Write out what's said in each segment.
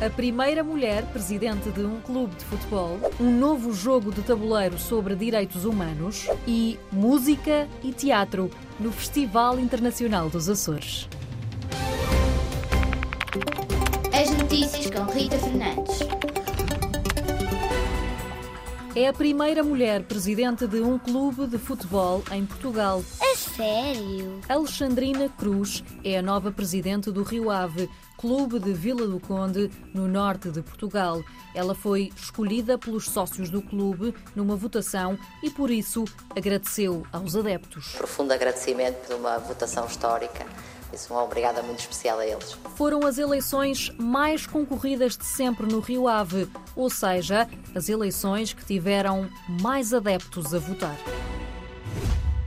a primeira mulher presidente de um clube de futebol, um novo jogo de tabuleiro sobre direitos humanos e música e teatro no Festival Internacional dos Açores. As notícias com Rita Fernandes. É a primeira mulher presidente de um clube de futebol em Portugal. A sério? Alexandrina Cruz é a nova presidente do Rio Ave, clube de Vila do Conde, no norte de Portugal. Ela foi escolhida pelos sócios do clube numa votação e, por isso, agradeceu aos adeptos. Profundo agradecimento por uma votação histórica. Isso uma obrigada muito especial a eles. Foram as eleições mais concorridas de sempre no Rio Ave, ou seja, as eleições que tiveram mais adeptos a votar.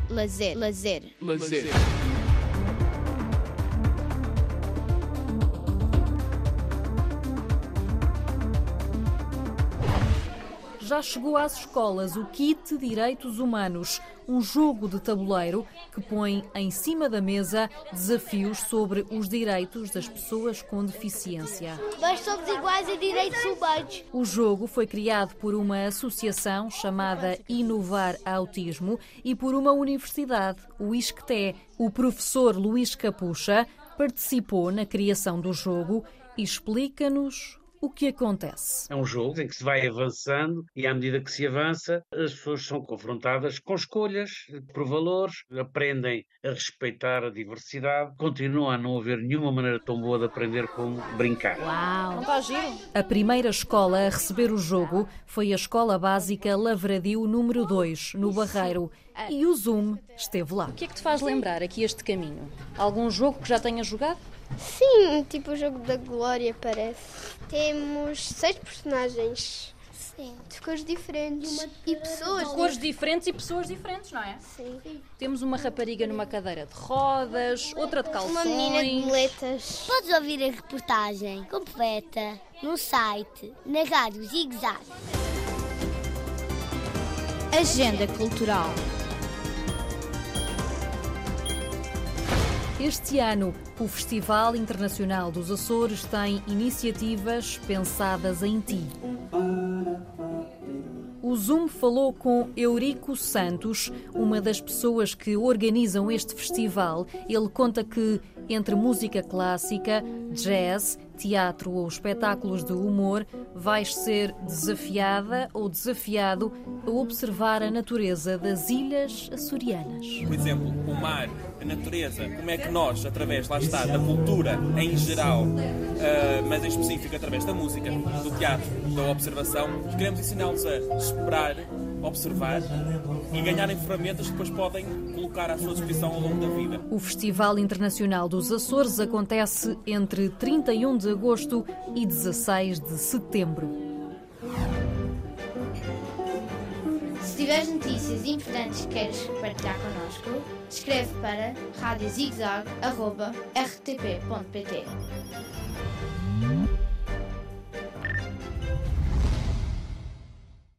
Lazer, lazer. Lazer. Já chegou às escolas o Kit Direitos Humanos, um jogo de tabuleiro que põe em cima da mesa desafios sobre os direitos das pessoas com deficiência. Nós somos iguais a direitos humanos. O jogo foi criado por uma associação chamada Inovar Autismo e por uma universidade, o ISCTE. O professor Luís Capucha participou na criação do jogo e explica-nos o que acontece. É um jogo em que se vai avançando e, à medida que se avança, as pessoas são confrontadas com escolhas por valores, aprendem a respeitar a diversidade, continua a não haver nenhuma maneira tão boa de aprender como brincar. Uau! Não está giro? A primeira escola a receber o jogo foi a Escola Básica Lavradio número 2, no Barreiro. E o Zoom esteve lá. O que é que te faz lembrar aqui este caminho? Algum jogo que já tenhas jogado? Sim, tipo o jogo da Glória, parece. Temos seis personagens. Sim. De cores diferentes. E pessoas. Cores diferentes e pessoas diferentes, não é? Sim. Temos uma rapariga numa cadeira de rodas, outra de calções. Uma menina de muletas. Podes ouvir a reportagem completa no site, na rádio Zig Zag. Agenda Cultural. Este ano, o Festival Internacional dos Açores tem iniciativas pensadas em ti. O Zoom falou com Eurico Santos, uma das pessoas que organizam este festival. Ele conta que, entre música clássica, jazz, teatro ou espetáculos de humor, vais ser desafiada ou desafiado a observar a natureza das ilhas açorianas. Por exemplo, o mar, a natureza, como é que nós, através, lá está, da cultura em geral, uh, mas em específico através da música, do teatro, da observação, queremos ensiná-los a esperar, observar e ganharem ferramentas que depois podem colocar à sua disposição ao longo da vida. O Festival Internacional dos Açores acontece entre 31 de agosto e 16 de setembro. Tiveres notícias importantes que queres partilhar connosco, escreve para radiozigzag.rtp.pt